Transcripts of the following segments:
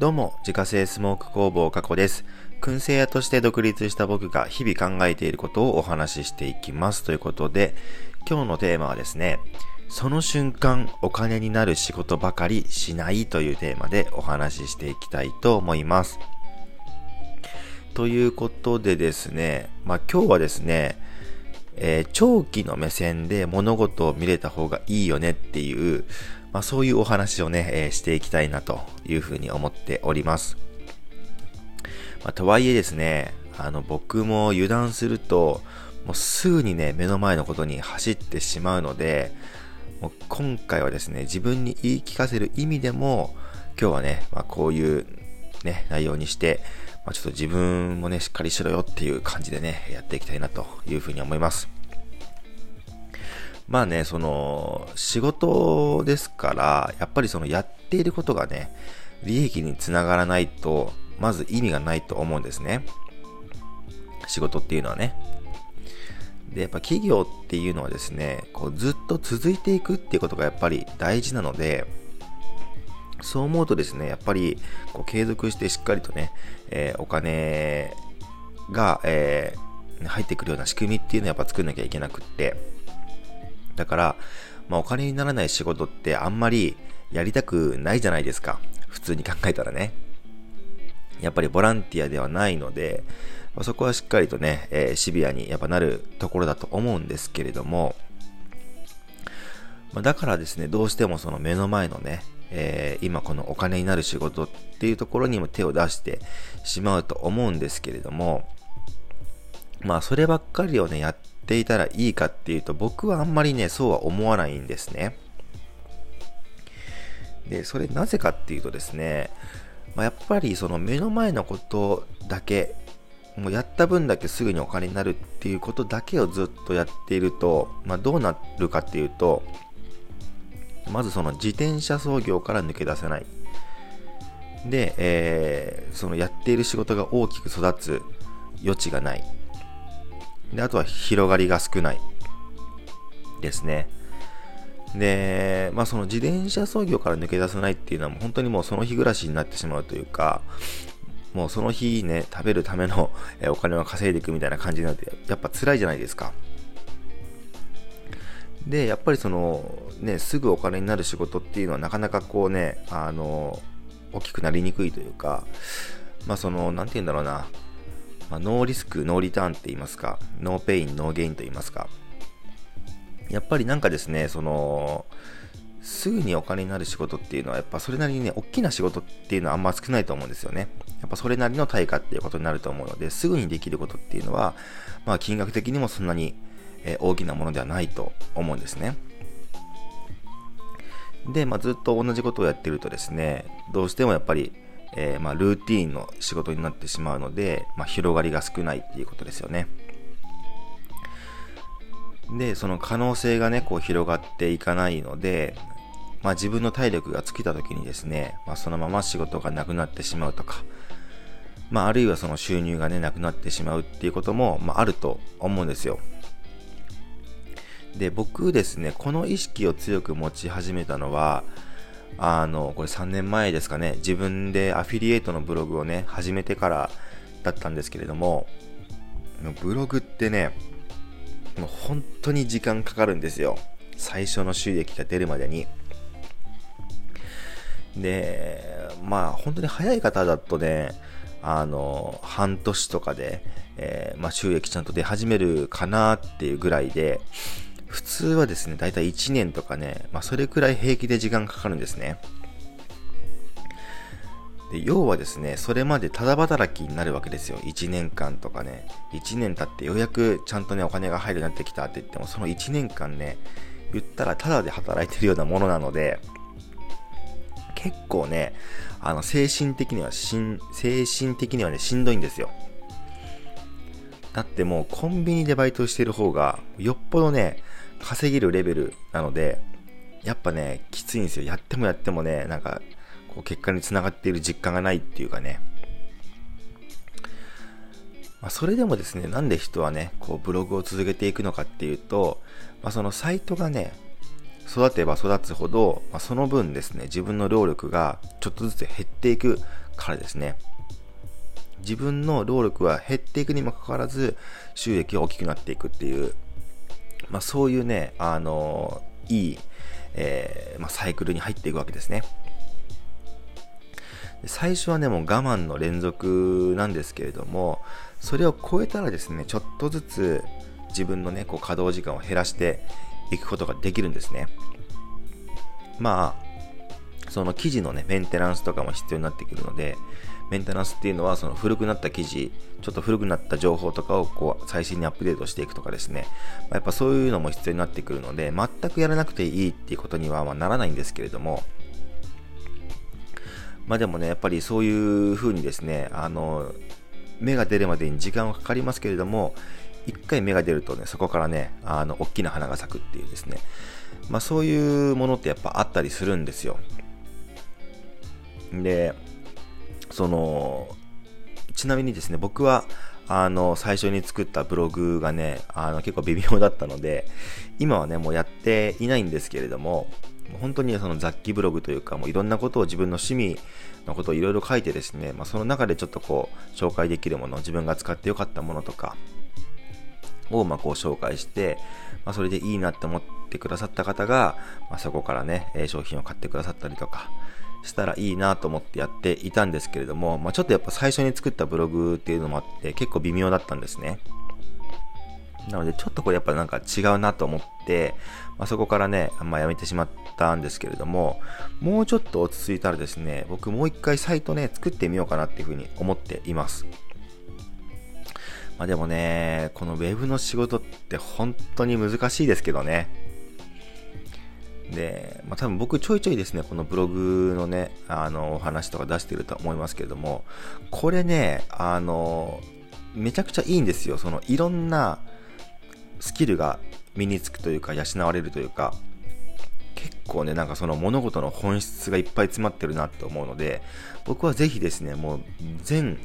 どうも、自家製スモーク工房加古です。燻製屋として独立した僕が日々考えていることをお話ししていきます。ということで、今日のテーマはですね、その瞬間お金になる仕事ばかりしないというテーマでお話ししていきたいと思います。ということでですね、まあ今日はですね、えー、長期の目線で物事を見れた方がいいよねっていう、まあ、そういうお話をね、えー、していきたいなというふうに思っております。まあ、とはいえですね、あの、僕も油断すると、もうすぐにね、目の前のことに走ってしまうので、もう今回はですね、自分に言い聞かせる意味でも、今日はね、まあ、こういうね、内容にして、まあ、ちょっと自分もね、しっかりしろよっていう感じでね、やっていきたいなというふうに思います。まあね、その、仕事ですから、やっぱりそのやっていることがね、利益につながらないと、まず意味がないと思うんですね。仕事っていうのはね。で、やっぱ企業っていうのはですね、こうずっと続いていくっていうことがやっぱり大事なので、そう思うとですね、やっぱりこう継続してしっかりとね、えー、お金が、えー、入ってくるような仕組みっていうのはやっぱ作んなきゃいけなくって、だから、まあ、お金にならない仕事ってあんまりやりたくないじゃないですか。普通に考えたらね。やっぱりボランティアではないので、まあ、そこはしっかりとね、えー、シビアにやっぱなるところだと思うんですけれども、まあ、だからですね、どうしてもその目の前のね、えー、今このお金になる仕事っていうところにも手を出してしまうと思うんですけれども、まあそればっかりをね、やっていたらいいかっていうと、僕はあんまりね、そうは思わないんですね。で、それなぜかっていうとですね、まあ、やっぱりその目の前のことだけ、もうやった分だけすぐにお金になるっていうことだけをずっとやっていると、まあ、どうなるかっていうと、まずその自転車操業から抜け出せない。で、えー、そのやっている仕事が大きく育つ余地がない。で、あとは広がりが少ないですね。で、まあその自転車操業から抜け出せないっていうのはもう本当にもうその日暮らしになってしまうというか、もうその日ね、食べるためのお金を稼いでいくみたいな感じになって、やっぱ辛いじゃないですか。で、やっぱりその、ね、すぐお金になる仕事っていうのはなかなかこうね、あの、大きくなりにくいというか、まあその、なんて言うんだろうな、まあ、 no risk, no return って言いますか、 no pain, no gain と言いますか、やっぱりなんかですね、その、すぐにお金になる仕事っていうのは、やっぱそれなりにね、大きな仕事っていうのはあんま少ないと思うんですよね。やっぱそれなりの対価っていうことになると思うので、すぐにできることっていうのは、まあ金額的にもそんなに、え大きなものではないと思うんですね。で、まあ、ずっと同じことをやってるとですね、どうしてもやっぱりえー、まあ、ルーティーンの仕事になってしまうので、まあ、広がりが少ないっていうことですよね。で、その可能性がね、こう広がっていかないので、まあ、自分の体力が尽きた時にですね、まあ、そのまま仕事がなくなってしまうとか、まあ、あるいはその収入がね、なくなってしまうっていうことも、まあ、あると思うんですよ。で、僕ですね、この意識を強く持ち始めたのは、あの、これ3年前ですかね、自分でアフィリエイトのブログをね、始めてからだったんですけれども、ブログってね、もう本当に時間かかるんですよ。最初の収益が出るまでに。で、まあ本当に早い方だとね、あの、半年とかで、えー、まあ、収益ちゃんと出始めるかなっていうぐらいで、普通はですね、だいたい1年とかね、まあ、それくらい平気で時間かかるんですね。で要はですね、それまでただ働きになるわけですよ。1年間とかね。1年経ってようやくちゃんとね、お金が入るようになってきたって言っても、その1年間ね、言ったらただで働いてるようなものなので、結構ね、あの、精神的にはしん、精神的にはね、しんどいんですよ。だってもうコンビニでバイトしてる方が、よっぽどね、稼げるレベルなので、やっぱね、きついんですよ。やってもやってもね、なんか、こう結果につながっている実感がないっていうかね。まあ、それでもですね、なんで人はね、こうブログを続けていくのかっていうと、まあ、そのサイトがね、育てば育つほど、まあ、その分ですね、自分の労力がちょっとずつ減っていくからですね。自分の労力は減っていくにもかかわらず、収益が大きくなっていくっていう、まあ、そういうね、あのいい、えー、まあ、サイクルに入っていくわけですね。最初はね、もう我慢の連続なんですけれども、それを超えたらですね、ちょっとずつ自分のね、こう稼働時間を減らしていくことができるんですね。まあ、その記事のね、メンテナンスとかも必要になってくるので、メンテナンスっていうのは、その古くなった記事、ちょっと古くなった情報とかをこう最新にアップデートしていくとかですね、まあ、やっぱそういうのも必要になってくるので、全くやらなくていいっていうことにはまならないんですけれども、まあでもね、やっぱりそういう風にですね、あの、芽が出るまでに時間はかかりますけれども、一回芽が出るとね、そこからね、あの、大きな花が咲くっていうですね、まあそういうものってやっぱあったりするんですよ。で、その、ちなみにですね、僕は、あの、最初に作ったブログがね、あの、結構微妙だったので、今はね、もうやっていないんですけれども、本当にその雑記ブログというか、もういろんなことを自分の趣味のことをいろいろ書いてですね、まあ、その中でちょっとこう、紹介できるもの、自分が使ってよかったものとか、をまこう紹介して、まあ、それでいいなって思ってくださった方が、まあ、そこからね、商品を買ってくださったりとか、したらいいなと思ってやっていたんですけれども、まあ、ちょっとやっぱ最初に作ったブログっていうのもあって結構微妙だったんですね。なのでちょっとこれやっぱなんか違うなと思って、まあ、そこからねあん、ま、やめてしまったんですけれども、もうちょっと落ち着いたらですね、僕もう一回サイトね、作ってみようかなっていうふうに思っています。まあ、でもね、この web の仕事って本当に難しいですけどね。で、まあ、多分僕ちょいちょいですね、このブログのね、あの、お話とか出してると思いますけれども、これね、あの、めちゃくちゃいいんですよ。その、いろんなスキルが身につくというか、養われるというか、結構ね、なんかその物事の本質がいっぱい詰まってるなって思うので、僕はぜひですね、もう全、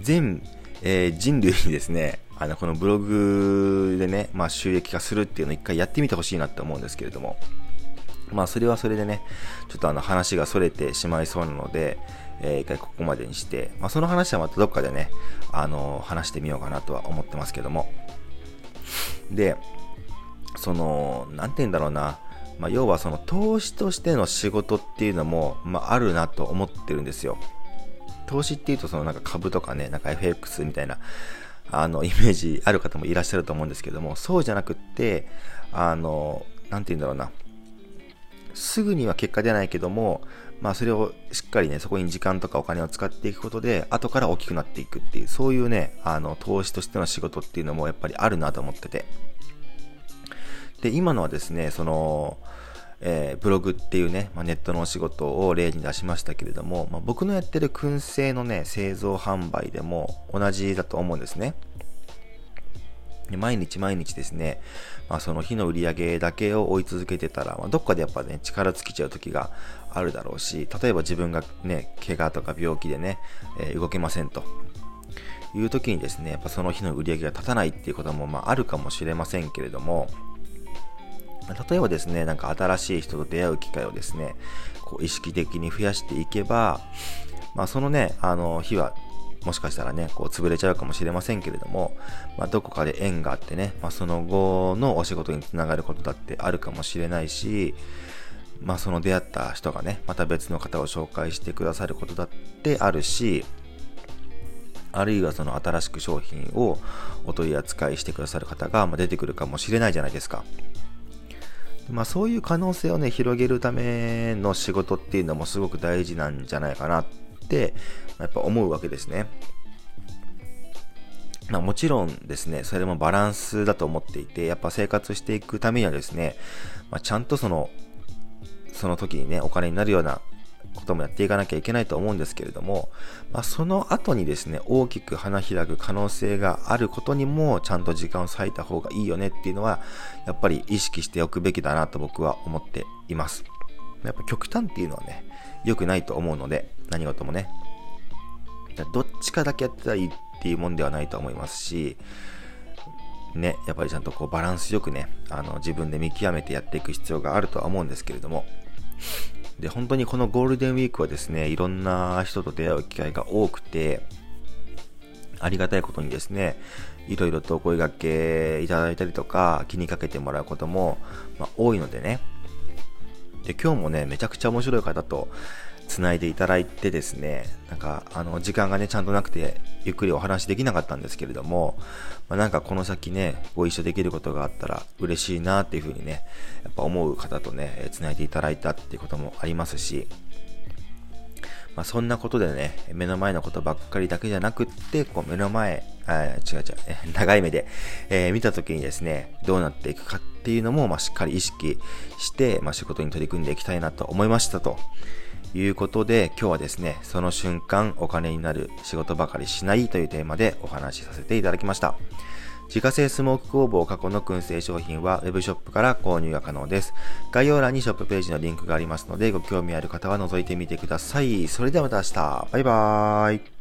全、えー、人類にですね、あの、このブログでね、まあ収益化するっていうのを一回やってみてほしいなって思うんですけれども、まあそれはそれでね、ちょっとあの話が逸れてしまいそうなので、えー、一回ここまでにして、まあその話はまたどっかでね、あの話してみようかなとは思ってますけども。で、その、なんて言うんだろうな、まあ要はその投資としての仕事っていうのも、まああるなと思ってるんですよ。投資っていうとそのなんか株とかね、なんか FX みたいな、あの、イメージある方もいらっしゃると思うんですけども、そうじゃなくって、あの、なんて言うんだろうな、すぐには結果出ないけども、まあそれをしっかりね、そこに時間とかお金を使っていくことで、後から大きくなっていくっていう、そういうね、あの、投資としての仕事っていうのもやっぱりあるなと思ってて。で、今のはですね、その、えー、ブログっていうね、まあ、ネットのお仕事を例に出しましたけれども、まあ、僕のやってる燻製のね、製造販売でも同じだと思うんですね。毎日毎日ですね、まあ、その日の売り上げだけを追い続けてたら、まあ、どっかでやっぱね、力尽きちゃう時があるだろうし、例えば自分がね、怪我とか病気でね、えー、動けませんと。いう時にですね、やっぱその日の売り上げが立たないっていうこともまああるかもしれませんけれども、例えばですね、なんか新しい人と出会う機会をですね、こう意識的に増やしていけば、まあそのね、あの日はもしかしたらね、こう潰れちゃうかもしれませんけれども、まあ、どこかで縁があってね、まあ、その後のお仕事につながることだってあるかもしれないし、まあ、その出会った人がね、また別の方を紹介してくださることだってあるし、あるいはその新しく商品をお取り扱いしてくださる方が出てくるかもしれないじゃないですか。まあそういう可能性をね、広げるための仕事っていうのもすごく大事なんじゃないかなやっぱ思うわけですね。まあ、もちろんですね、それもバランスだと思っていて、やっぱ生活していくためにはですね、まあ、ちゃんとその、その時にね、お金になるようなこともやっていかなきゃいけないと思うんですけれども、まあ、その後にですね、大きく花開く可能性があることにも、ちゃんと時間を割いた方がいいよねっていうのは、やっぱり意識しておくべきだなと僕は思っています。やっぱ極端っていうのはね、良くないと思うので、何事もね。どっちかだけやってたらいいっていうもんではないと思いますし、ね、やっぱりちゃんとこうバランスよくね、あの自分で見極めてやっていく必要があるとは思うんですけれども、で、本当にこのゴールデンウィークはですね、いろんな人と出会う機会が多くて、ありがたいことにですね、いろいろとお声掛けいただいたりとか、気にかけてもらうことも、まあ、多いのでね。で、今日もね、めちゃくちゃ面白い方と繋いでいただいてですね、なんか、あの、時間がね、ちゃんとなくて、ゆっくりお話できなかったんですけれども、まあ、なんかこの先ね、ご一緒できることがあったら嬉しいなっていうふうにね、やっぱ思う方とね、繋いでいただいたっていうこともありますし、まあ、そんなことでね、目の前のことばっかりだけじゃなくって、こう目の前、あ違う違う、長い目で、えー、見た時にですね、どうなっていくかっっていうのも、まあ、しっかり意識して、まあ、仕事に取り組んでいきたいなと思いましたということで、今日はですね、その瞬間お金になる仕事ばかりしないというテーマでお話しさせていただきました。自家製スモーク工房過去の燻製商品は Web ショップから購入が可能です。概要欄にショップページのリンクがありますので、ご興味ある方は覗いてみてください。それではまた明日。バイバーイ。